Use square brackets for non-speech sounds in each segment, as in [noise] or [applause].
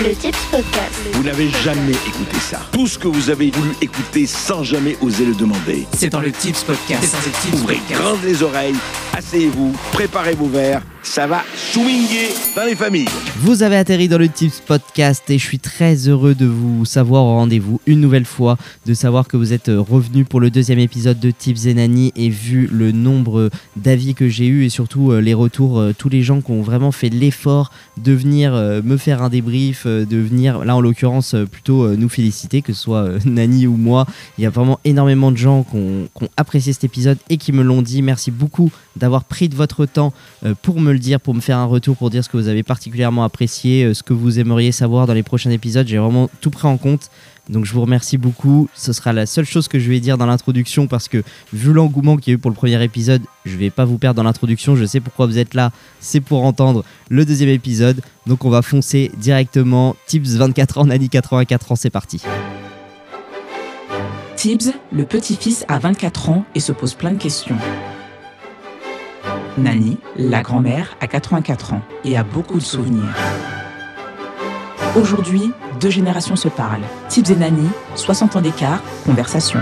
Le Tips Podcast. Vous n'avez jamais écouté ça. Tout ce que vous avez voulu écouter sans jamais oser le demander. C'est dans le Tips Podcast. C'est dans le Tips Ouvrez Podcast. grandes les oreilles, asseyez-vous, préparez vos verres. Ça va swinguer dans les familles. Vous avez atterri dans le Tips Podcast et je suis très heureux de vous savoir au rendez-vous une nouvelle fois, de savoir que vous êtes revenu pour le deuxième épisode de Tips et Nani et vu le nombre d'avis que j'ai eu et surtout euh, les retours, euh, tous les gens qui ont vraiment fait l'effort de venir euh, me faire un débrief, de venir là en l'occurrence plutôt nous féliciter, que ce soit [laughs] Nani ou moi. Il y a vraiment énormément de gens qui ont, qui ont apprécié cet épisode et qui me l'ont dit. Merci beaucoup d'avoir pris de votre temps euh, pour me le dire, pour me faire un retour, pour dire ce que vous avez particulièrement apprécié, euh, ce que vous aimeriez savoir dans les prochains épisodes. J'ai vraiment tout pris en compte. Donc je vous remercie beaucoup. Ce sera la seule chose que je vais dire dans l'introduction parce que vu l'engouement qu'il y a eu pour le premier épisode, je vais pas vous perdre dans l'introduction. Je sais pourquoi vous êtes là. C'est pour entendre le deuxième épisode. Donc on va foncer directement. Tips 24 ans, Nani 84 ans, c'est parti. Tibbs, le petit-fils, a 24 ans et se pose plein de questions. Nani, la grand-mère, a 84 ans et a beaucoup de souvenirs. Aujourd'hui, deux générations se parlent. Tibbs et Nani, 60 ans d'écart, conversation.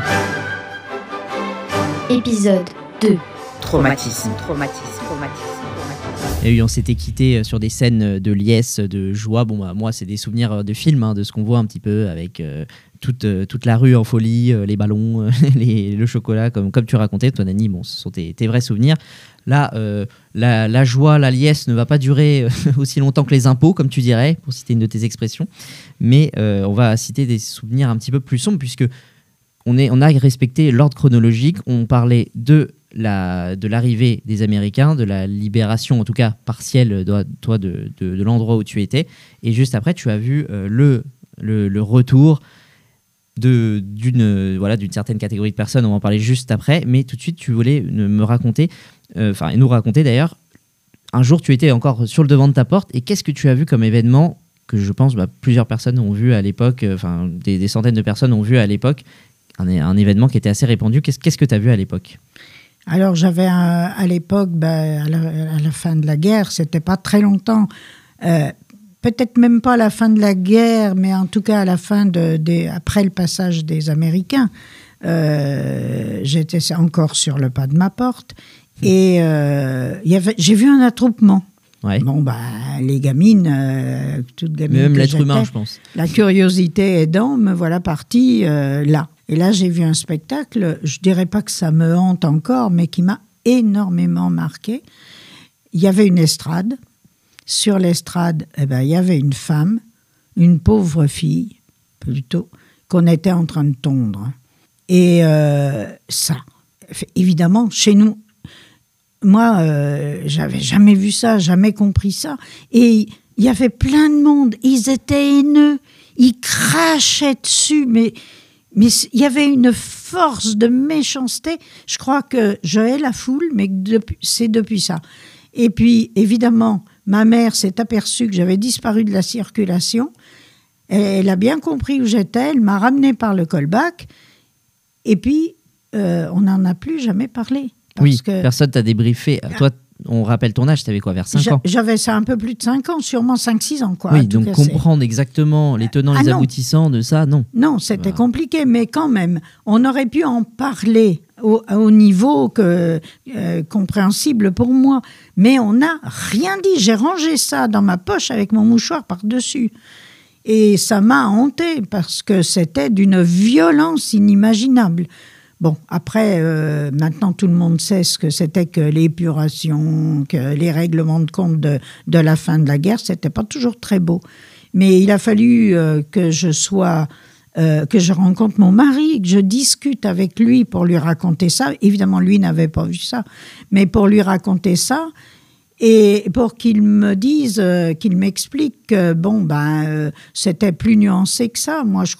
Épisode 2. Traumatisme, traumatisme, traumatisme. Eu, on s'était quitté euh, sur des scènes euh, de liesse, de joie. Bon, bah, moi, c'est des souvenirs euh, de films, hein, de ce qu'on voit un petit peu avec euh, toute, euh, toute la rue en folie, euh, les ballons, euh, [laughs] le chocolat, comme, comme tu racontais, toi, Nani. Bon, ce sont tes, tes vrais souvenirs. Là, la, joie, la liesse ne va pas durer [laughs] aussi longtemps que les impôts, comme tu dirais, pour citer une de tes expressions. Mais on va citer des souvenirs un petit peu plus sombres, puisque on, est, on a respecté l'ordre chronologique. On parlait de la, de l'arrivée des Américains, de la libération, en tout cas partielle, de, toi, de, de- l'endroit où tu étais. Et juste après, tu as vu le, le, retour d'une euh, voilà, d'une certaine catégorie de personnes. On va en parler juste après. Mais tout de suite, tu voulais me raconter, euh, enfin, et nous raconter d'ailleurs, un jour, tu étais encore sur le devant de ta porte. Et qu'est-ce que tu as vu comme événement que je pense bah, plusieurs personnes ont vu à l'époque, euh, enfin, des, centaines de personnes ont vu à l'époque un, événement qui était assez répandu. Qu'est-ce que tu as vu à l'époque? Alors j'avais à l'époque, ben, à, la, fin de la guerre, c'était pas très longtemps, peut-être même pas à la fin de la guerre, mais en tout cas à la fin de, des, après le passage des Américains, euh, j'étais encore sur le pas de ma porte et euh, j'ai vu un attroupement. Ouais. Bon, bah, les gamines, euh, toutes gamines. Même l'être humain, je pense. la curiosité aidant, me voilà partie euh, là. Et là, j'ai vu un spectacle, je dirais pas que ça me hante encore, mais qui m'a énormément marqué. Il y avait une estrade. Sur l'estrade, eh ben, il y avait une femme, une pauvre fille, plutôt, qu'on était en train de tondre. Et euh, ça, évidemment, chez nous, moi, euh, j'avais jamais vu ça, jamais compris ça. Et il y avait plein de monde. Ils étaient haineux. Ils crachaient dessus. Mais mais il y avait une force de méchanceté. Je crois que je hais la foule, mais c'est depuis ça. Et puis, évidemment, ma mère s'est aperçue que j'avais disparu de la circulation. Elle, a bien compris où j'étais. Elle m'a ramené par le callback. Et puis, euh, on n'en a plus jamais parlé. Parce oui, que personne t'a débriefé. Toi, on rappelle ton âge, t'avais quoi, vers 5 j'a- ans? j'avais ça un peu plus de 5 ans, sûrement 5-6 ans. Quoi, Oui, donc comprendre exactement les tenants, Ah les non. aboutissants de ça, non. Non, c'était Bah. compliqué, mais quand même, on aurait pu en parler au, au niveau que, euh, compréhensible pour moi. Mais on n'a rien dit. J'ai rangé ça dans ma poche avec mon mouchoir par-dessus. Et ça m'a hanté parce que c'était d'une violence inimaginable. Bon, après, euh, maintenant tout le monde sait ce que c'était que l'épuration, que les règlements de compte de, la fin de la guerre, c'était pas toujours très beau. Mais il a fallu euh, que je sois, euh, que je rencontre mon mari, que je discute avec lui pour lui raconter ça. Évidemment, lui n'avait pas vu ça, mais pour lui raconter ça. Et pour qu'il me dise, euh, qu'il m'explique que bon, ben, euh, c'était plus nuancé que ça. Moi, je,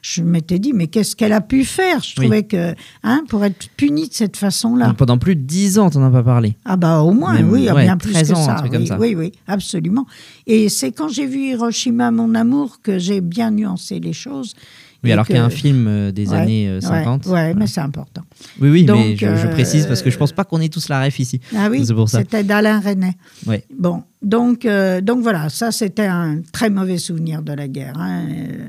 je m'étais dit, mais qu'est-ce qu'elle a pu faire? Je Oui. trouvais que, hein, pour être punie de cette façon-là. Pendant plus de 10 ans, t'en as pas parlé. Ah bah au moins, Même, oui, ouais, bien plus 13 que ans, un truc oui, comme ça. oui, oui, absolument. Et c'est quand j'ai vu Hiroshima, mon amour, que j'ai bien nuancé les choses Oui, alors qu'il y a un film euh, des Ouais, années euh, ouais, 50. Ouais, Voilà. mais c'est important. Oui, oui, mais Donc, je, je euh, précise parce que je pense pas qu'on ait tous la ref ici. Ah oui, C'est pour ça. c'était d'Alain René. Ouais. Bon, donc, euh, donc voilà, ça c'était un très mauvais souvenir de la guerre. hein. Euh,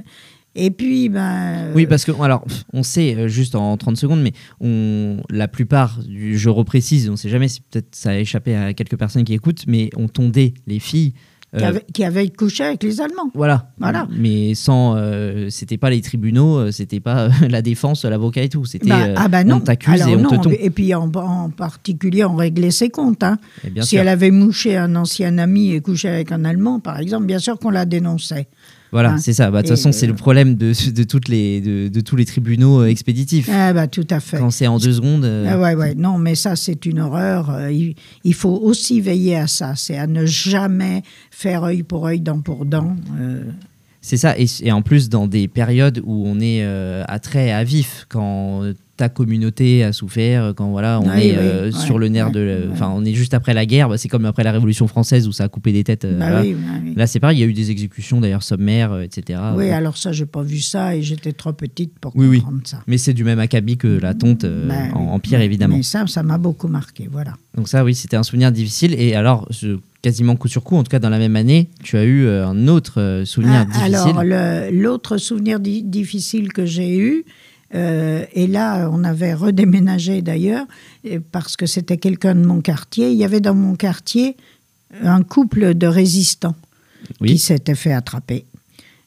Et puis, ben. Oui, parce que alors on sait euh, juste en 30 secondes, mais on la plupart, je reprécise, on sait jamais si peut-être ça a échappé à quelques personnes qui écoutent, mais on tondait les filles. Euh, qui, avait, qui avait couché avec les Allemands. Voilà. Voilà. Mais sans, euh, c'était pas les tribunaux, euh, c'était pas [laughs] la défense, l'avocat et tout. C'était Bah, ah bah non. on t'accuse et on non, te tombe. Et puis en, en particulier, on réglait ses comptes. hein. Bien si sûr. elle avait mouché un ancien ami et couché avec un Allemand, par exemple, bien sûr qu'on la dénonçait. Voilà, hein. c'est ça. Bah, De toute façon, c'est euh, le problème de, [laughs] de, toutes les, de, de tous les tribunaux euh, expéditifs. Ah bah tout à fait. Quand c'est en deux secondes. euh, Ah ouais, ouais. Non, mais ça, c'est une horreur. Euh, Il, il faut aussi veiller à ça. C'est à ne jamais faire œil pour œil, dent pour dent. Euh, C'est ça, et, et en plus dans des périodes où on est euh, à très à vif, quand euh, ta communauté a souffert, quand voilà, on Oui, est euh, ouais, sur le nerf de, enfin, on est juste après la guerre. bah, c'est comme après la Révolution française où ça a coupé des têtes. euh, bah oui, oui. Là, c'est pareil, il y a eu des exécutions d'ailleurs sommaires, euh, etc. Oui, alors ça, j'ai pas vu ça et j'étais trop petite pour Oui, comprendre ça. Mais c'est du même acabit que la tonte euh, en, en pire évidemment. Mais ça, ça m'a beaucoup marqué, voilà. Donc ça, oui, c'était un souvenir difficile. Et alors, je- quasiment coup sur coup, en tout cas dans la même année, tu as eu euh, un autre euh, souvenir Ah, difficile. Alors, l'autre souvenir di- difficile que j'ai eu, euh, et là, on avait redéménagé d'ailleurs, parce que c'était quelqu'un de mon quartier. Il y avait dans mon quartier un couple de résistants Oui. qui s'étaient fait attraper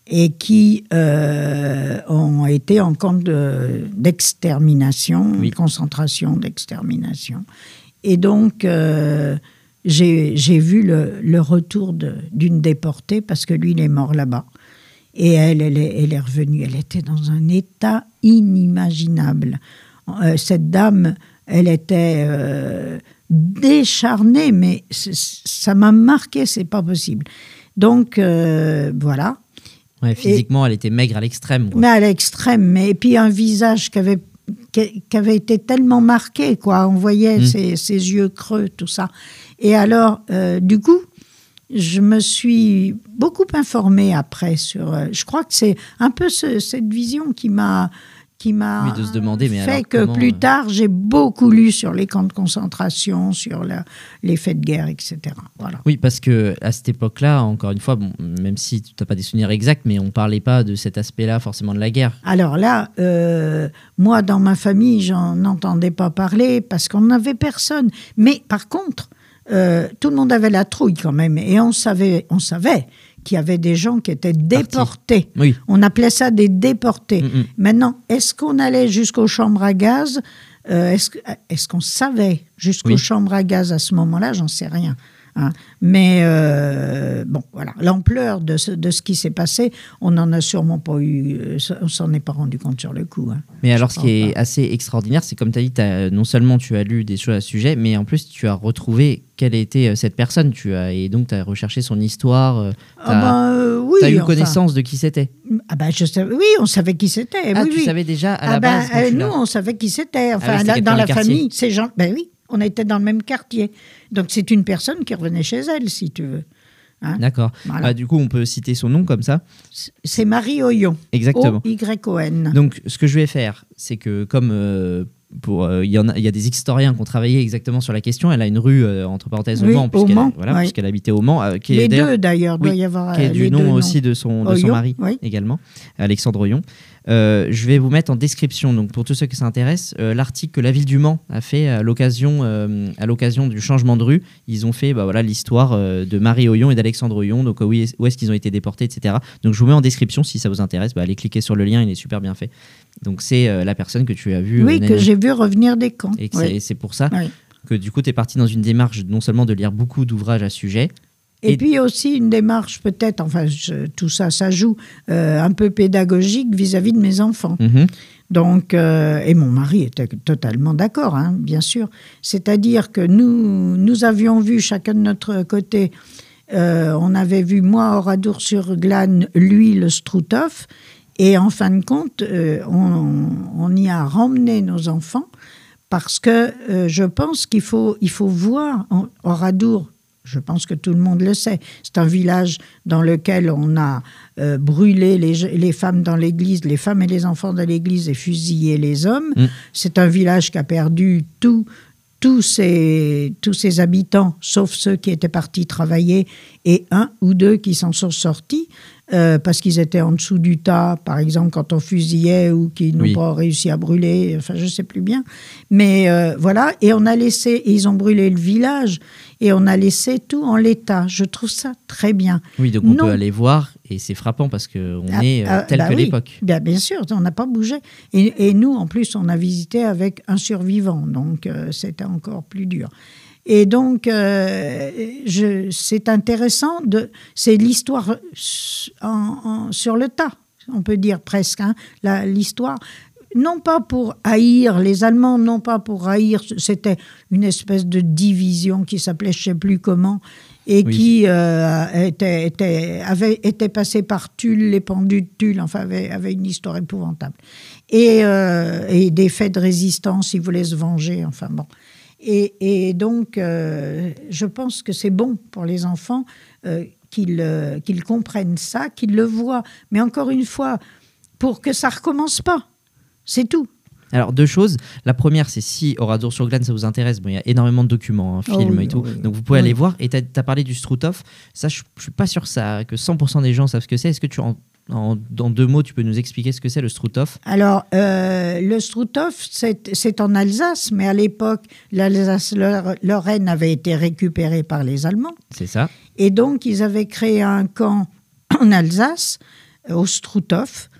et qui euh, ont été en camp de- d'extermination, Oui. de concentration, d'extermination. Et donc, euh, j'ai vu le, le retour d'une déportée, parce que lui, il est mort là-bas. Et elle, elle est, elle est revenue. Elle était dans un état inimaginable. Euh, cette dame, elle était euh, décharnée, mais ça m'a marqué, c'est pas possible. Donc, euh, voilà. Ouais, physiquement, elle était maigre à l'extrême. Mais à l'extrême. Et puis un visage qui avait, qui, qui avait été tellement marqué, quoi. On voyait Mm. ses, ses yeux creux, tout ça. Et alors, euh, du coup, je me suis beaucoup informée après sur. euh, je crois que c'est un peu ce- cette vision qui m'a qui m'a Oui, de se demander, mais fait alors que plus euh, tard j'ai beaucoup lu sur les camps de concentration, sur la- les faits de guerre, etc. Voilà. Oui, parce que à cette époque-là, encore une fois, bon, même si tu n'as pas des souvenirs exacts, mais on parlait pas de cet aspect-là forcément de la guerre. Alors là, euh, moi, dans ma famille, j'en entendais pas parler parce qu'on n'avait personne. Mais par contre, euh, tout le monde avait la trouille quand même. Et on savait, on savait qu'il y avait des gens qui étaient déportés. Oui. On appelait ça des déportés. Mm, mm. Maintenant, est-ce qu'on allait jusqu'aux chambres à gaz? Euh, Est-ce qu'on savait jusqu'aux Oui. chambres à gaz à ce moment-là? J'en sais rien. Hein. Mais euh, bon, voilà, l'ampleur de ce, de ce qui s'est passé, on n'en a sûrement pas eu, euh, on s'en est pas rendu compte sur le coup. hein. Mais alors, ce qui est pas. assez extraordinaire, c'est comme tu as dit, t'as- non seulement tu as lu des choses à ce sujet, mais en plus tu as retrouvé quelle était euh, cette personne. Tu as, et donc, tu as recherché son histoire. euh, Ah t'as- ben, euh, oui. t'as eu enfin. connaissance de qui c'était. Ah ben, je savais, oui, on savait qui c'était. Ah, oui, tu oui. savais déjà à Ah la ben, base euh, tu nous, on savait qui c'était. Enfin, oui, c'était là, dans la quartier. famille, ces gens. Ben oui, on était dans le même quartier. Donc c'est une personne qui revenait chez elle, si tu veux. Hein D'accord. Voilà. Ah, du coup, on peut citer son nom comme ça. C'est Marie Oyon. Exactement. O-Y-O-N. Donc, ce que je vais faire, c'est que comme euh, pour euh, il y en a, il y a des historiens qui ont travaillé exactement sur la question. Elle a une rue euh, entre parenthèses au Oui, Mans, puisqu'elle voilà, habitait au Mans, euh, qui est Les d'ailleurs- deux, d'ailleurs, doit oui, y avoir. qui est du nom aussi de son, de son mari également, Alexandre Oyon. Euh, je vais vous mettre en description, donc pour tous ceux qui s'intéressent, euh, l'article que la ville du Mans a fait à l'occasion, euh, à l'occasion du changement de rue. Ils ont fait bah, voilà, l'histoire de Marie Oyon et d'Alexandre Oyon, donc où est- où est-ce qu'ils ont été déportés, etc. Donc je vous mets en description si ça vous intéresse. Bah, allez cliquer sur le lien, il est super bien fait. Donc c'est la personne que tu as vue. Oui, que j'ai vu revenir des camps. Et Oui. c'est- c'est pour ça Oui. que du coup tu es parti dans une démarche non seulement de lire beaucoup d'ouvrages à ce sujet, Et, Et- puis aussi une démarche peut-être, enfin je- tout ça, ça joue euh, un peu pédagogique vis-à-vis de mes enfants. Mhm. Donc, euh, et mon mari était totalement d'accord, hein, bien sûr. C'est-à-dire que nous, nous avions vu chacun de notre côté, euh, on avait vu moi Oradour-sur-Glane, lui le Struthof, et en fin de compte, on, on y a ramené nos enfants parce que je pense qu'il faut, il faut voir Oradour Je pense que tout le monde le sait. C'est un village dans lequel on a euh, brûlé les, femmes dans l'église, les femmes et les enfants dans l'église et fusillé les hommes. Mm. C'est un village qui a perdu tout, tous, ses, tous ses habitants, sauf ceux qui étaient partis travailler, et un ou deux qui s'en sont sortis. euh, parce qu'ils étaient en dessous du tas, par exemple, quand on fusillait ou qui n'ont Oui. pas réussi à brûler, enfin, je sais plus bien. Mais euh, voilà, et on a laissé, et ils ont brûlé le village, et on a laissé tout en l'état. Je trouve ça très bien. Oui, donc on Non. peut aller voir et c'est frappant parce qu'on Ah, est euh, ah, tel bah que oui. l'époque. Bien, bien sûr, on n'a pas bougé. Et, et nous, en plus, on a visité avec un survivant, donc euh, c'était encore plus dur. Et donc, euh, c'est intéressant, c'est l'histoire sur le tas, on peut dire presque, hein, l'histoire. Non pas pour haïr les Allemands, non pas pour haïr, c'était une espèce de division qui s'appelait je ne sais plus comment, et Oui. qui euh, était, était, avait été passée par Tulle, les pendus de Tulle, enfin avait, avait une histoire épouvantable. Et, euh, et des faits de résistance, ils voulaient se venger, enfin bon. Et, et donc, euh, je pense que c'est bon pour les enfants qu'ils qu'ils comprennent ça, qu'ils le voient. Mais encore une fois, pour que ça recommence pas. C'est tout. Alors, deux choses. La première, c'est si Oradour sur Glane, ça vous intéresse. Bon, il y a énormément de documents, hein, Oh films oui, et tout. oui, oui. Donc, vous pouvez aller voir. Et tu as, parlé du Struthof. Ça, je ne suis pas sûr ça, que 100% des gens savent ce que c'est. Est-ce que tu, en, en, dans deux mots, tu peux nous expliquer ce que c'est le Struthof Alors, euh, le Struthof, c'est en Alsace, mais à l'époque, l'Alsace-Lorraine avait été récupérée par les Allemands. C'est ça Et donc, ils avaient créé un camp en Alsace, au Struthof.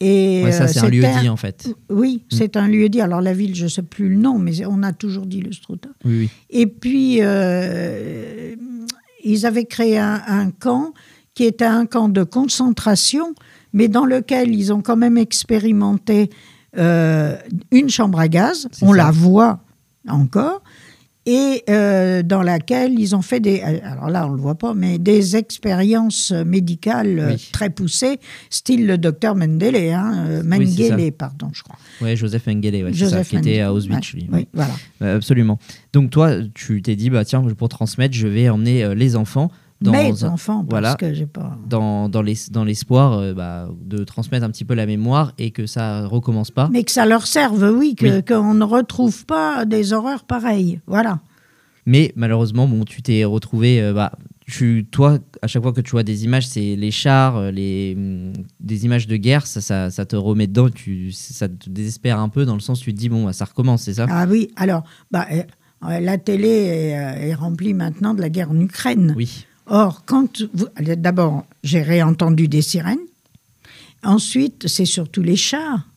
Et Ouais, Ça, euh, c'est un lieu c'était dit, en fait. Oui, c'est un lieu dit. Alors, la ville, je ne sais plus le nom, mais on a toujours dit le Struthof. Oui, oui. Et puis, euh, ils avaient créé un, un camp qui était un camp de concentration, mais dans lequel ils ont quand même expérimenté euh, une chambre à gaz. On ça. la voit encore. Et euh, dans laquelle ils ont fait des, alors là on le voit pas, mais des expériences médicales euh, Oui. très poussées, style le docteur Mendele, hein, euh, Oui. Mengele, pardon, je crois. Ouais, Joseph Mengele, ouais, ça, qui était à Auschwitz, ouais, lui. Oui, voilà. Euh, absolument. Donc, toi, tu t'es dit, bah, tiens, pour transmettre, je vais emmener euh, les enfants dans Mes enfants, parce voilà. que j'ai pas. dans, dans les- dans l'espoir euh, bah, de transmettre un petit peu la mémoire et que ça recommence pas. Mais que ça leur serve, oui, qu'on ne retrouve pas des horreurs pareilles. Voilà. Mais malheureusement, bon, tu t'es retrouvé. euh, bah, tu, toi, à chaque fois que tu vois des images, c'est les chars, euh, les, hum, des images de guerre, ça, ça, ça te remet dedans, tu, ça te désespère un peu dans le sens où tu te dis, bon, bah, ça recommence, c'est ça? Ah oui, alors, bah, euh, la télé est, est remplie maintenant de la guerre en Ukraine. Oui. Or, quand d'abord, j'ai réentendu des sirènes. Ensuite, c'est surtout les chars.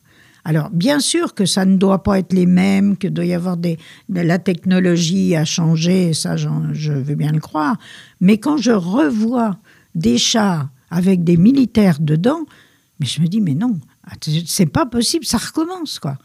Alors, bien sûr que ça ne doit pas être les mêmes, que doit y avoir des, de la technologie a changé, ça, je veux bien le croire. Mais quand je revois des chars avec des militaires dedans, mais je me dis, mais non, c'est pas possible, ça recommence, quoi.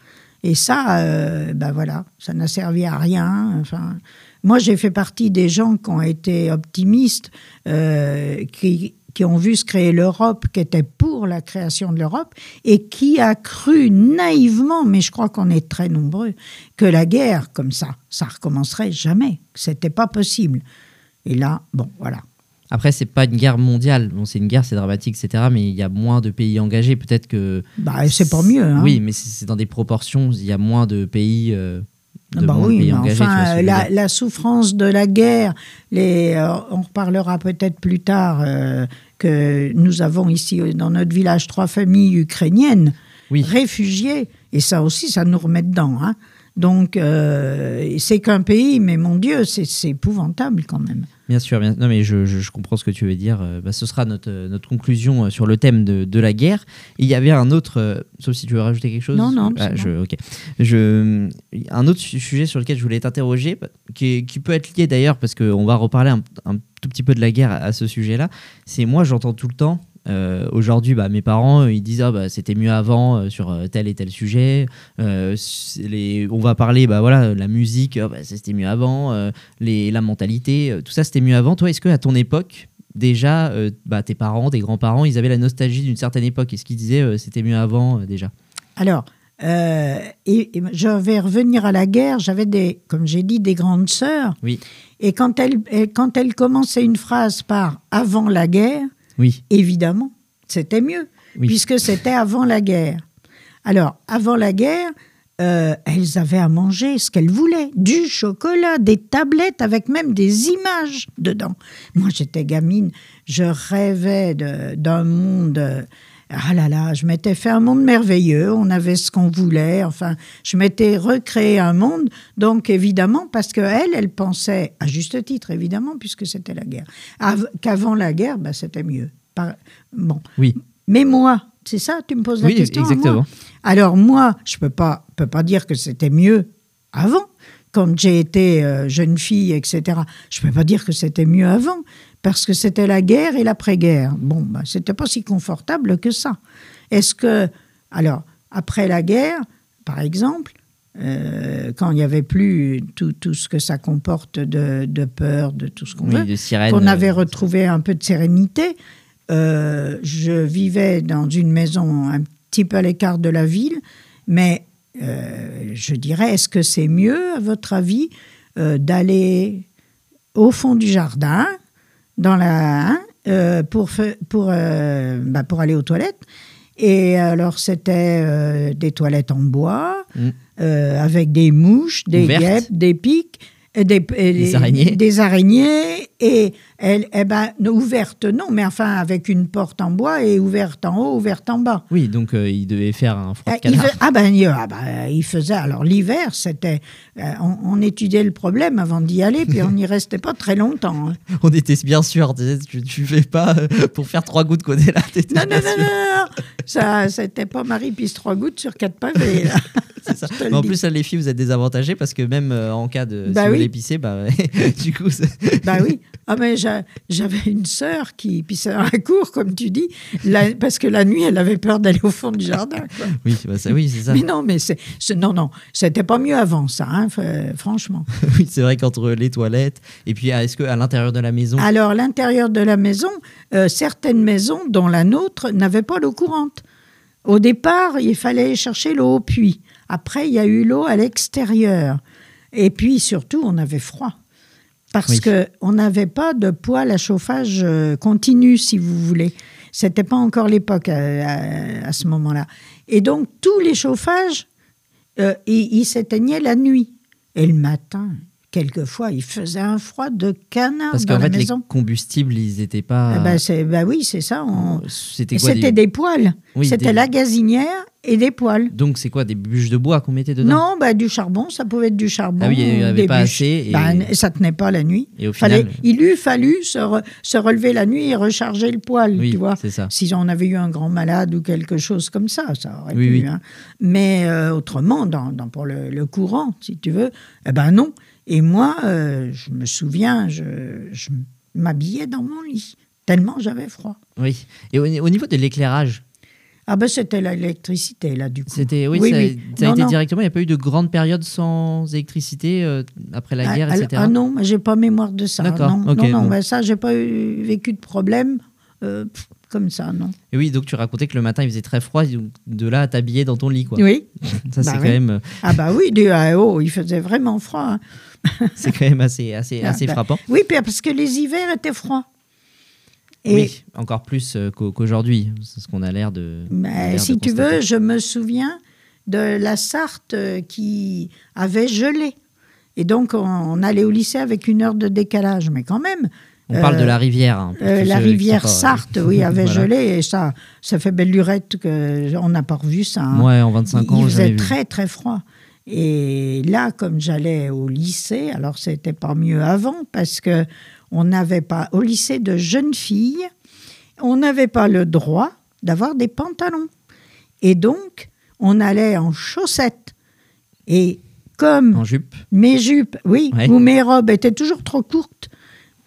Et ça, euh, ben voilà, ça n'a servi à rien. Enfin, moi, j'ai fait partie des gens qui ont été optimistes, euh, qui, qui ont vu se créer l'Europe, qui étaient pour la création de l'Europe, et qui a cru naïvement, mais je crois qu'on est très nombreux, que la guerre, comme ça, ça recommencerait jamais, que c'était pas possible. Et là, bon, voilà. Après, c'est pas une guerre mondiale. Bon, c'est une guerre, c'est dramatique, etc. Mais il y a moins de pays engagés. Peut-être que. Bah, c'est pas mieux. Hein. Oui, mais c'est c'est dans des proportions. Il y a moins de pays. euh, de Bah oui, pays mais engagés. enfin, la, souffrance de la guerre, les, euh, on reparlera peut-être plus tard euh, que nous avons ici euh, dans notre village trois familles ukrainiennes Oui. réfugiées, et ça aussi, ça nous remet dedans. hein. Donc, euh, c'est qu'un pays, mais mon Dieu, c'est épouvantable quand même. Bien sûr, bien, non mais je, je- je comprends ce que tu veux dire. Euh, bah, ce sera notre, euh, notre conclusion sur le thème de, de la guerre. Et il y avait un autre, euh, sauf si tu veux rajouter quelque chose. Non, non, Ah, je. Je, un autre su- sujet sur lequel je voulais t'interroger, bah, qui, peut être lié d'ailleurs, parce qu'on va reparler un, un tout petit peu de la guerre à, à ce sujet-là. C'est moi, j'entends tout le temps. Euh, Aujourd'hui, bah, mes parents, ils disent ah, bah, c'était mieux avant euh, sur euh, tel et tel sujet. Les, on va parler, bah voilà, la musique, ah, bah, c'était mieux avant. les, la mentalité, tout ça c'était mieux avant. Toi, est-ce que à ton époque, déjà, bah, tes parents, tes grands-parents, ils avaient la nostalgie d'une certaine époque? Est-ce qu'ils disaient c'était mieux avant déjà? Alors, euh, et, et je vais revenir à la guerre. J'avais des, comme j'ai dit, des grandes sœurs. Oui. Et quand elles, et quand elles commençaient une phrase par avant la guerre, Oui. évidemment, c'était mieux, Oui. puisque c'était avant la guerre. Alors, avant la guerre, euh, elles avaient à manger ce qu'elles voulaient, du chocolat, des tablettes avec même des images dedans. Moi, j'étais gamine, je rêvais d'un monde. Ah là là, je m'étais fait un monde merveilleux, on avait ce qu'on voulait, enfin, je m'étais recréé un monde, donc évidemment, parce qu'elle, elle pensait, à juste titre évidemment, puisque c'était la guerre, av- qu'avant la guerre, bah, c'était mieux. Par- Bon, Oui. mais moi, c'est ça, tu me poses la Oui, question moi? exactement. Alors moi, je peux pas, peux pas dire que c'était mieux avant, quand j'ai été euh, jeune fille, etc. Je peux pas dire que c'était mieux avant, parce que c'était la guerre et l'après-guerre. Bon, bah, c'était pas si confortable que ça. Est-ce que, alors, après la guerre, par exemple, euh, quand il n'y avait plus tout, tout ce que ça comporte de, de peur, de tout ce qu'on veut, Oui, de sirène. qu'on avait euh, retrouvé un peu de sérénité. Euh, je vivais dans une maison un petit peu à l'écart de la ville, mais euh, je dirais, est-ce que c'est mieux, à votre avis, euh, d'aller au fond du jardin, dans la, hein, euh, pour, pour, bah, pour aller aux toilettes? Et alors, c'était des toilettes en bois, Mm. avec des mouches, des guêpes, des pics, et des, et Des araignées. des araignées, et elle, eh ben, ouverte, non, mais enfin avec une porte en bois et ouverte en haut, ouverte en bas. Oui, donc euh, il devait faire un froid Ah, de il, canard. fait- ah ben, il, ah ben, il faisait. Alors l'hiver, c'était. euh, on, on étudiait le problème avant d'y aller, puis on n'y [laughs] restait pas très longtemps. hein. On était bien sûr. Tu, tu fais pas euh, pour faire trois gouttes côté là. t'étais Non, non, non, non, non. Ça, c'était pas Marie pisse trois gouttes sur quatre pavés. là. [laughs] C'est ça. Mais en plus, là, les filles, vous êtes désavantagées parce que même euh, en cas de. Bah si vous oui. voulez pisser, bah, [laughs] du coup. Bah oui. Ah mais j'a- j'avais une sœur qui pissait dans la cour, comme tu dis, la- parce que la nuit, elle avait peur d'aller au fond du jardin. quoi. Oui, bah, ça, oui c'est ça. Mais non, mais c'est, non, non, c'était pas mieux avant ça, hein, franchement. [laughs] oui, c'est vrai qu'entre les toilettes. Et puis, ah, est-ce qu'à l'intérieur de la maison? Alors, l'intérieur de la maison, euh, certaines maisons, dont la nôtre, n'avaient pas l'eau courante. Au départ, il fallait chercher l'eau au puits. Après, il y a eu l'eau à l'extérieur. Et puis, surtout, on avait froid. Parce Oui. qu'on n'avait pas de poêle à chauffage euh, continu, si vous voulez. C'était pas encore l'époque à, à- à ce moment-là. Et donc, tous les chauffages, euh, ils ils s'éteignaient la nuit. Et le matin, quelquefois, il faisait un froid de canard Parce dans qu'en la fait, les combustibles, ils n'étaient pas. Ah bah, bah oui, c'est ça. on- C'était Et quoi C'était des... des... poêles. Oui, C'était des- la gazinière et des poêles. Donc, c'est quoi Des bûches de bois qu'on mettait dedans? Non, bah, du charbon, ça pouvait être du charbon. Ah oui, il n'y avait des pas bûches. assez. Et, Bah, ça tenait pas la nuit. et au Fallait, final. il eût fallu se, re- se relever la nuit et recharger le poêle, Oui, tu vois. c'est ça. Si on avait eu un grand malade ou quelque chose comme ça, ça aurait Oui, pu. oui. hein. Mais euh, autrement, dans, dans- pour le, le courant, si tu veux, eh ben non. Et moi, euh, je me souviens, je, je m'habillais dans mon lit, tellement j'avais froid. Oui. Et au, au niveau de l'éclairage, Ah ben c'était l'électricité, là, du coup. c'était oui, Oui, ça, oui. ça a Non, été non. directement. Il n'y a pas eu de grande période sans électricité euh, après la Ah, guerre, ah, etc. Ah non, j'ai pas mémoire de ça. D'accord, Non, ok, non, non, bon. ben ça, j'ai pas eu, vécu de problème euh, pff, comme ça, non. Et oui, donc tu racontais que le matin il faisait très froid, donc de là à t'habiller dans ton lit, quoi. Oui. [laughs] Ça c'est Bah quand oui. même, euh, Ah bah oui, du AO, il faisait vraiment froid. hein. [laughs] c'est quand même assez, assez, Ah, assez bah, frappant. Oui, parce que les hivers étaient froids. Et Oui, encore plus euh, qu'au- qu'aujourd'hui, c'est ce qu'on a l'air de. mais de si tu veux, je me souviens de la Sarthe euh, qui avait gelé. Et donc, on, on allait au lycée avec une heure de décalage. Mais quand même, On parle de euh, la rivière. hein, Euh, la rivière Sarthe, [laughs] oui, avait Voilà. gelé et ça, ça fait belle lurette que on n'a pas revu ça. hein. Ouais, en 25 ans, il faisait vu. très très froid. Et là, comme j'allais au lycée, alors c'était pas mieux avant parce que on n'avait pas au lycée de jeunes filles, on n'avait pas le droit d'avoir des pantalons. Et donc, on allait en chaussettes. Et comme En jupe. mes jupes, oui, Ouais. ou mes robes étaient toujours trop courtes.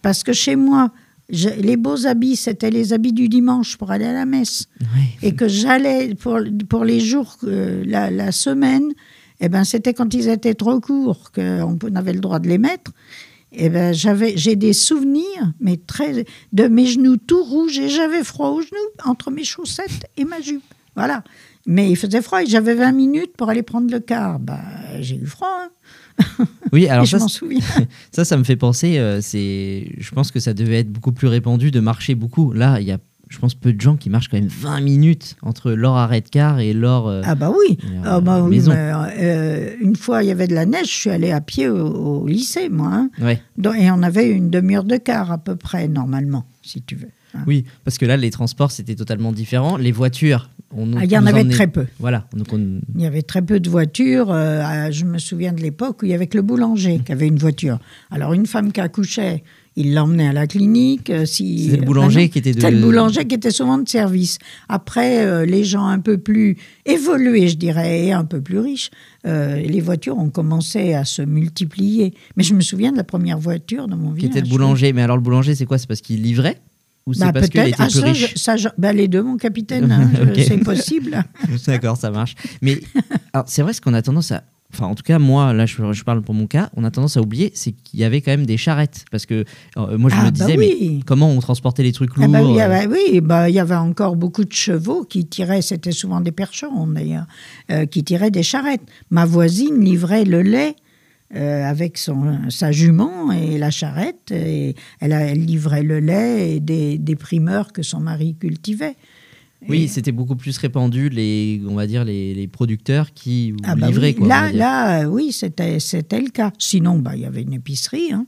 Parce que chez moi, je- les beaux habits, c'était les habits du dimanche pour aller à la messe. Ouais. Et que j'allais, pour, pour les jours, euh, la, la semaine, eh ben, c'était quand ils étaient trop courts qu'on avait le droit de les mettre. Eh ben, j'avais, j'ai des souvenirs, mais très, de mes genoux tout rouges et j'avais froid aux genoux entre mes chaussettes et ma jupe. Voilà. Mais il faisait froid et j'avais 20 minutes pour aller prendre le car. Bah, j'ai eu froid. hein. [laughs] Oui, alors je ça, m'en souviens. [laughs] ça, ça me fait penser. euh, c'est, je pense que ça devait être beaucoup plus répandu de marcher beaucoup. Là, il y a, je pense, peu de gens qui marchent quand même 20 minutes entre leur arrêt de car et leur. euh, Ah bah oui. euh, Ah bah oui, mais, euh, une fois, il y avait de la neige, je suis allée à pied au, au lycée, moi. hein. Ouais. Et on avait une demi-heure de car à peu près, normalement, si tu veux. hein. Oui, parce que là, les transports, c'était totalement différent. Les voitures, on Ah, Il y en avait emmenait- très peu. Voilà. Donc on- Il y avait très peu de voitures. euh, à- je me souviens de l'époque où il y avait que le boulanger qui avait une voiture. Alors, une femme qui accouchait, il l'emmenait à la clinique. euh, si, C'était le boulanger qui était de- C'était le boulanger qui était souvent de service. Après, euh, les gens un peu plus évolués, je dirais, et un peu plus riches, euh, les voitures ont commencé à se multiplier. Mais je me souviens de la première voiture dans mon qui village. était le boulanger. Mais alors, le boulanger, c'est quoi? C'est parce qu'il livrait? Ou c'est Bah, parce était Ah, plus ça, riche? ça, bah, les deux, mon capitaine. [laughs] hein. C'est possible. [laughs] D'accord, ça marche. Mais [laughs] c'est vrai ce qu'on a tendance à. Enfin, en tout cas, moi, là, je, je parle pour mon cas, on a tendance à oublier, c'est qu'il y avait quand même des charrettes. Parce que euh, moi, je Ah, me bah disais, mais comment on transportait les trucs Ah lourds bah oui, y euh, avait, oui, bah, il y avait encore beaucoup de chevaux qui tiraient, c'était souvent des percherons d'ailleurs, euh, qui tiraient des charrettes. Ma voisine livrait le lait euh, avec son, sa jument et la charrette, et elle, elle livrait le lait et des, des primeurs que son mari cultivait. Oui, Et- c'était beaucoup plus répandu, les, on va dire, les, les producteurs qui Ah bah livraient. oui, quoi, là, là, euh, oui, c'était, c'était le cas. Sinon, bah, il y avait une épicerie, hein.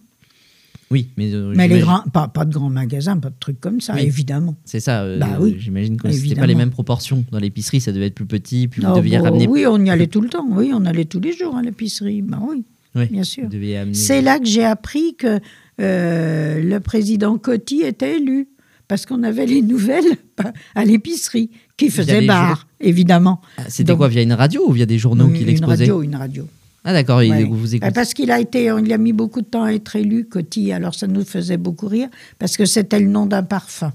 Oui, mais, euh, mais les grands, pas, pas de grands magasins, pas de trucs comme ça, Oui. évidemment. C'est ça, euh, Bah oui, j'imagine que c'était pas les mêmes proportions. Dans l'épicerie, ça devait être plus petit, puis vous Oh, deviez bon, ramener. oui, on y allait tout le temps. Oui, on allait tous les jours à l'épicerie. Bah oui. Oui, bien sûr. Amener- C'est là que j'ai appris que euh, le président Coty était élu. Parce qu'on avait les nouvelles [laughs] à l'épicerie, qui faisait barre, évidemment. Ah, C'était quoi, via une radio ou via des journaux qu'il Une exposait radio, une radio. Ah d'accord, Ouais. vous Euh, écoutez. Parce qu'il a été, il a mis beaucoup de temps à être élu, Coty. Alors ça nous faisait beaucoup rire, parce que c'était le nom d'un parfum.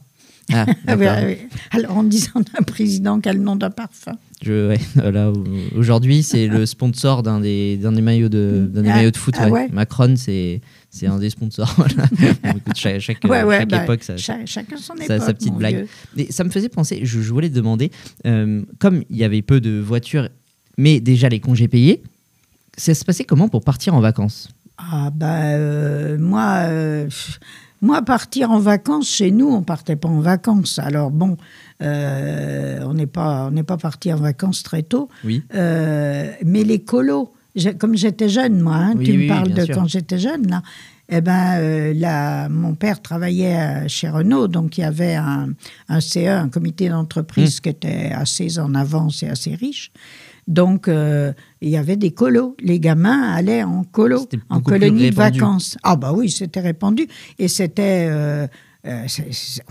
Ah, [laughs] Ah oui. Alors en disant d'un président qui a le nom d'un parfum. Je- ouais, [laughs] aujourd'hui, c'est le sponsor d'un des, d'un des maillots de, d'un des Ah, maillots de foot. ah ouais. Macron, c'est, c'est un des sponsors. [laughs] Voilà. Bon, écoute, chaque, chaque, Ouais, ouais, chaque bah, époque, ça, cha- chacun son époque. sa petite blague. Et ça me faisait penser, je, je voulais te demander, euh, comme il y avait peu de voitures, mais déjà les congés payés, ça se passait comment pour partir en vacances? Ah bah euh, moi, euh, moi partir en vacances chez nous, on partait pas en vacances. Alors bon, euh, on n'est pas on pas parti en vacances très tôt. Oui. Euh, mais les colos, comme j'étais jeune moi, hein, Oui, tu oui, me parles de sûr. quand j'étais jeune là. Eh ben, euh, là, mon père travaillait euh, chez Renault, donc il y avait un, un CE, un comité Mmh. d'entreprise qui était assez en avance et assez riche. Donc, euh, il y avait des colos. Les gamins allaient en colo, en colonie de vacances. Ah bah oui, c'était répandu. Et c'était... euh, euh,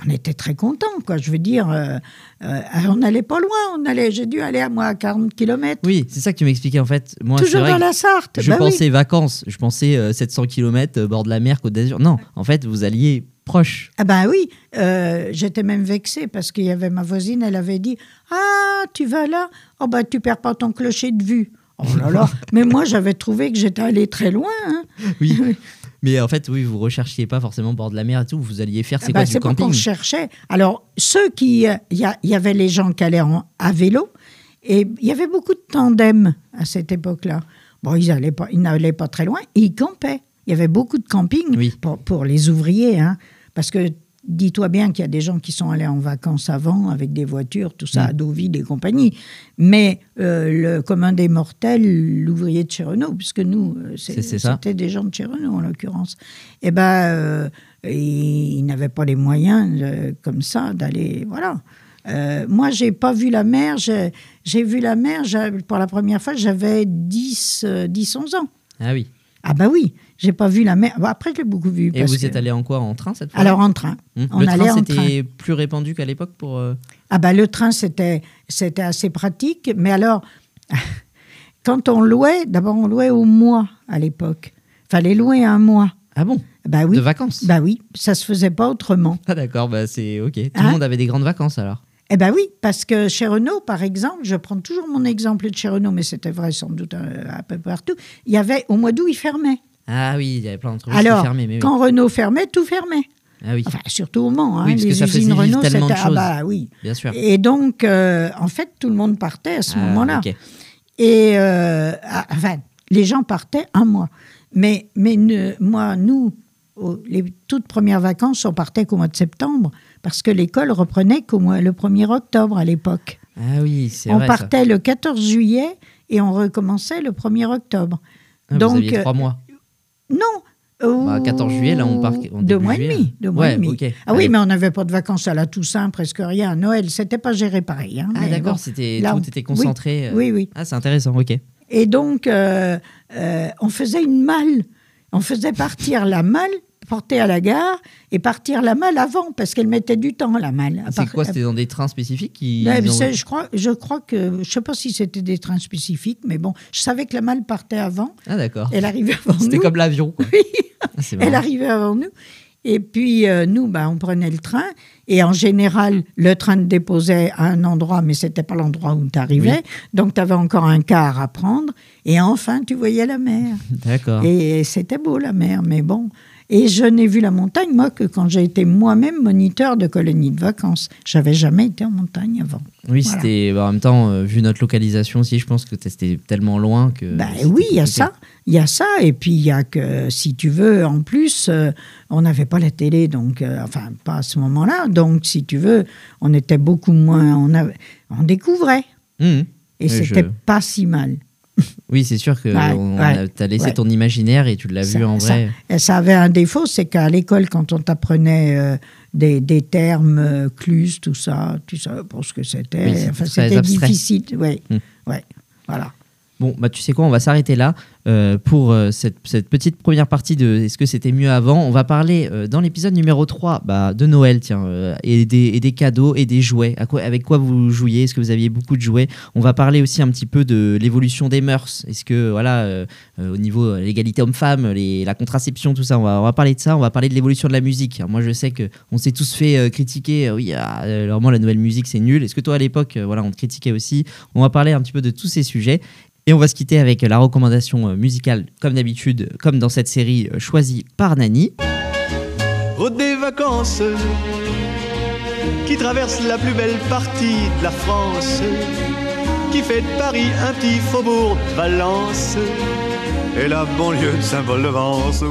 on était très contents, quoi. Je veux dire, euh, euh, on n'allait pas loin. On allait, j'ai dû aller à moi à 40 km. Oui, c'est ça que tu m'expliquais en fait. Moi, Toujours dans la Sarthe. je bah oui. pensais vacances, je pensais euh, 700 km bord de la mer, Côte d'Azur. Non, en fait, vous alliez proche. Ah ben oui, euh, j'étais même vexée parce qu'il y avait ma voisine, elle avait dit Ah, tu vas là? Oh ben tu perds pas ton clocher de vue. Oh là là [laughs] Mais moi j'avais trouvé que j'étais allée très loin. hein. Oui. [laughs] Mais en fait, oui, vous recherchiez pas forcément bord de la mer et tout. Vous alliez faire, c'est Ah quoi ben, du c'est camping qu'on cherchait. Alors, ceux qui. euh, Il y, avait les gens qui allaient en- à vélo et il y avait beaucoup de tandems à cette époque-là. Bon, ils allaient pas, ils n'allaient pas très loin et ils campaient. Il y avait beaucoup de camping Oui. pour, pour les ouvriers. Hein, parce que dis-toi bien qu'il y a des gens qui sont allés en vacances avant avec des voitures, tout ça, Mm. à Deauville et compagnie. Mais euh, le commun des mortels, l'ouvrier de chez Renault, puisque nous, euh, c'était des gens de chez Renault en l'occurrence, eh ben, euh, ils n'avaient pas les moyens euh, comme ça d'aller. Voilà. Euh, moi, j'ai pas vu la mer. J'ai vu la mer pour la première fois, j'avais 10, euh, 10, 11 ans. Ah oui. Ah bah oui, j'ai pas vu la mer. Bon, après, je l'ai beaucoup vu. Et parce vous que- êtes allé en quoi? En train cette fois? Alors en train. Hmm. on Le allait train, c'était plus répandu qu'à l'époque pour. euh, Ah bah le train, c'était c'était assez pratique. Mais alors, [laughs] quand on louait, d'abord on louait au mois à l'époque. Fallait louer un mois. Ah bon? Bah oui. De vacances? Bah oui, ça se faisait pas autrement. Ah d'accord, bah c'est ok. Tout le Hein? monde avait des grandes vacances alors. Eh ben oui, parce que chez Renault, par exemple, je prends toujours mon exemple de chez Renault, mais c'était vrai sans doute euh, un peu partout. Il y avait au mois d'août, ils fermaient. Ah oui, il y avait plein d'entreprises qui Alors, fermaient. Mais oui. quand Renault fermait, tout fermait. Ah oui, Enfin, surtout au Mans. Hein, Oui, parce que les ça faisait usines Renault, c'était. Ah bah oui. bien sûr. Et donc, euh, en fait, tout le monde partait à ce Ah, moment-là. Et euh, ah, enfin, les gens partaient un mois. Mais, mais ne- moi, nous, les toutes premières vacances, on partait qu'au mois de septembre, parce que l'école reprenait qu'au mois, le 1er octobre à l'époque. Ah oui, c'est On vrai. ça. partait le 14 juillet et on recommençait le 1er octobre. Ah, donc, vous aviez euh, trois mois. Non euh, Bah, 14 juillet, là, on part en Deux mois et demi. Deux mois Ouais, et demi. Ah oui, Allez. mais on n'avait pas de vacances à la Toussaint, presque rien. À Noël, c'était pas géré pareil. hein, Ah d'accord, bon. c'était Là, tout on- était concentré. euh. Oui, oui. Ah, c'est intéressant, ok. Et donc, euh, euh, on faisait une malle. On faisait partir la malle, porter à la gare, et partir la malle avant, parce qu'elle mettait du temps, la malle. C'est quoi C'était dans des trains spécifiques qui. Ouais, ont- je, crois, je crois que, je sais pas si c'était des trains spécifiques, mais bon, je savais que la malle partait avant. Ah d'accord. Elle arrivait avant C'était nous. comme l'avion. Oui. Ah, Elle arrivait avant nous. Et puis, euh, nous, bah, on prenait le train. Et en général, le train te déposait à un endroit, mais c'était pas l'endroit où tu arrivais. Donc, tu avais encore un quart à prendre. Et enfin, tu voyais la mer. [laughs] D'accord. Et c'était beau, la mer, mais bon. Et je n'ai vu la montagne, moi, que quand j'ai été moi-même moniteur de colonie de vacances. J'avais jamais été en montagne avant. Oui, Voilà. c'était bah, en même temps, euh, vu notre localisation aussi, je pense que c'était tellement loin que. C'était oui, il y a ça. Il y a ça. Et puis, il y a que, si tu veux, en plus, euh, on n'avait pas la télé, donc, euh, enfin, pas à ce moment-là. Donc, si tu veux, on était beaucoup moins. On, avait, on découvrait. Mhm. Et Oui, c'était je- pas si mal. Oui, c'est sûr que Ouais, on ouais, a- t'as laissé ton imaginaire et tu l'as Ça- vu en ça- vrai. Et ça avait un défaut, c'est qu'à l'école, quand on t'apprenait euh, des, des termes, euh, clus, tout ça, tu savais pas ce que c'était. Oui, enfin, c'était difficile. Oui, Hmm. ouais, voilà. Bon, bah tu sais quoi, on va s'arrêter là euh, pour euh, cette, petite première partie de Est-ce que c'était mieux avant? On va parler euh, dans l'épisode numéro 3 bah, de Noël, tiens, et, des, et des cadeaux et des jouets. Avec quoi vous jouiez? Est-ce que vous aviez beaucoup de jouets? On va parler aussi un petit peu de l'évolution des mœurs. Est-ce que, voilà, au niveau l'égalité homme-femme, la contraception, tout ça, on va, on va parler de ça. On va parler de l'évolution de la musique. Moi, je sais qu'on s'est tous fait critiquer. oui, ah, moi, la nouvelle musique, c'est nul. Est-ce que toi, à l'époque, voilà, on te critiquait aussi? On va parler un petit peu de tous ces sujets. Et on va se quitter avec la recommandation euh, musicale, comme d'habitude, comme dans cette série euh, choisie par Nani. Route des vacances qui traverse la plus belle partie de la France, qui fait de Paris un petit faubourg Valence et la banlieue de Saint-Paul-de-Vence.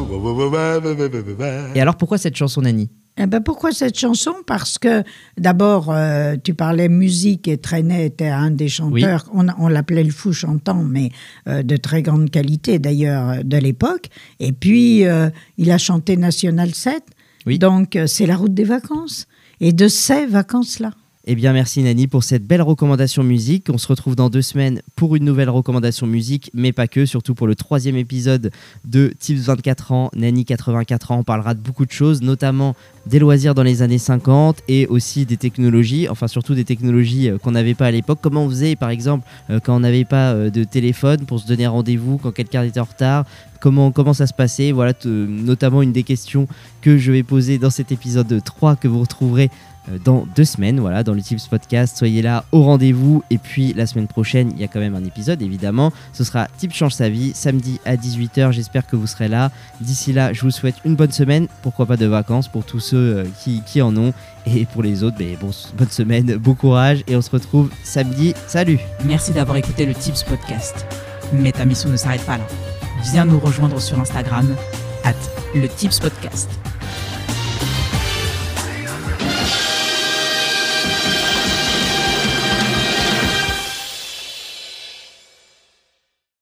Et alors, pourquoi cette chanson, Nani? Eh ben pourquoi cette chanson? Parce que d'abord, euh, tu parlais musique et Trenet était un des chanteurs, on, on l'appelait le fou chantant, mais euh, de très grande qualité d'ailleurs euh, de l'époque. Et puis, euh, il a chanté National 7, Oui. donc c'est la route des vacances. Et de ces vacances-là. Eh bien, merci Nani pour cette belle recommandation musique. On se retrouve dans deux semaines pour une nouvelle recommandation musique, mais pas que, surtout pour le troisième épisode de Tips 24 ans, Nani 84 ans. On parlera de beaucoup de choses, notamment des loisirs dans les années 50 et aussi des technologies, enfin surtout des technologies euh, qu'on n'avait pas à l'époque. Comment on faisait, par exemple, euh, quand on n'avait pas euh, de téléphone pour se donner rendez-vous, quand quelqu'un était en retard? Comment, comment ça se passait? Voilà, notamment une des questions que je vais poser dans cet épisode 3 que vous retrouverez dans deux semaines, voilà, dans le Tips Podcast. Soyez là au rendez-vous. Et puis la semaine prochaine, il y a quand même un épisode, évidemment. Ce sera Tips Change sa vie, samedi à 18h. J'espère que vous serez là. D'ici là, je vous souhaite une bonne semaine. Pourquoi pas de vacances pour tous euh, qui, en ont. Et pour les autres, ben, bon, bonne semaine, bon courage. Et on se retrouve samedi. Salut Merci d'avoir écouté le Tips Podcast. Mais ta mission ne s'arrête pas là. Viens nous rejoindre sur Instagram, at le Tips Podcast.